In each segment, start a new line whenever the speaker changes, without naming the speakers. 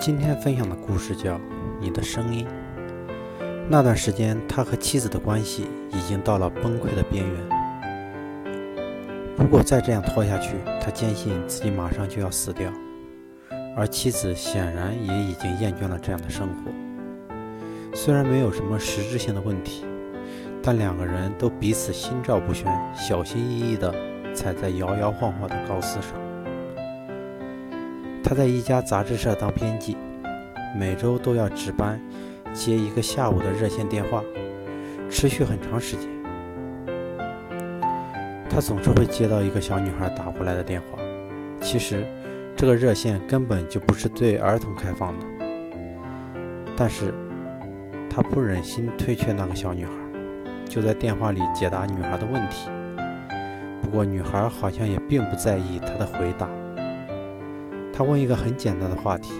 今天分享的故事叫《你的声音》。那段时间，他和妻子的关系已经到了崩溃的边缘。如果再这样拖下去，他坚信自己马上就要死掉，而妻子显然也已经厌倦了这样的生活。虽然没有什么实质性的问题，但两个人都彼此心照不宣，小心翼翼地踩在摇摇晃晃的高丝上。他在一家杂志社当编辑，每周都要值班接一个下午的热线电话，持续很长时间。他总是会接到一个小女孩打过来的电话，其实这个热线根本就不是对儿童开放的，但是他不忍心推却那个小女孩，就在电话里解答女孩的问题。不过女孩好像也并不在意他的回答。他问一个很简单的话题，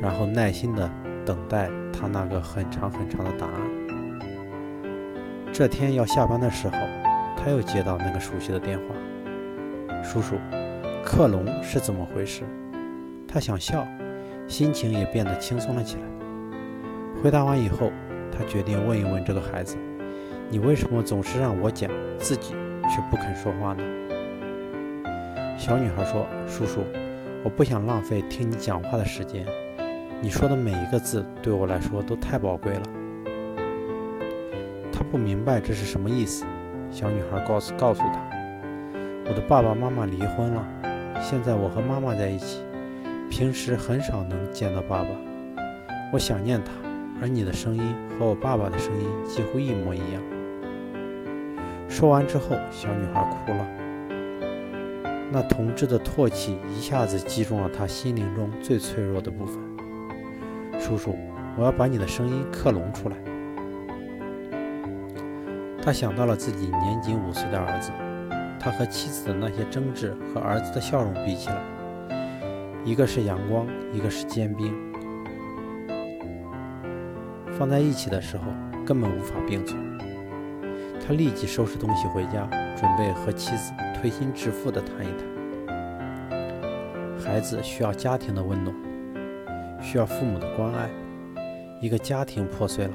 然后耐心地等待他那个很长很长的答案。这天要下班的时候，他又接到那个熟悉的电话：“叔叔，克隆是怎么回事？”他想笑，心情也变得轻松了起来。回答完以后，他决定问一问这个孩子：“你为什么总是让我讲，自己却不肯说话呢？”小女孩说：“叔叔。”我不想浪费听你讲话的时间，你说的每一个字对我来说都太宝贵了。他不明白这是什么意思。小女孩告诉告诉他：“我的爸爸妈妈离婚了，现在我和妈妈在一起，平时很少能见到爸爸。我想念他，而你的声音和我爸爸的声音几乎一模一样。”说完之后，小女孩哭了。那同志的唾弃一下子击中了他心灵中最脆弱的部分。叔叔，我要把你的声音克隆出来。他想到了自己年仅五岁的儿子，他和妻子的那些争执和儿子的笑容比起来，一个是阳光，一个是坚冰，放在一起的时候根本无法并存。他立即收拾东西回家，准备和妻子。推心置腹地谈一谈，孩子需要家庭的温暖，需要父母的关爱。一个家庭破碎了，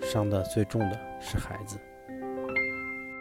伤的最重的是孩子。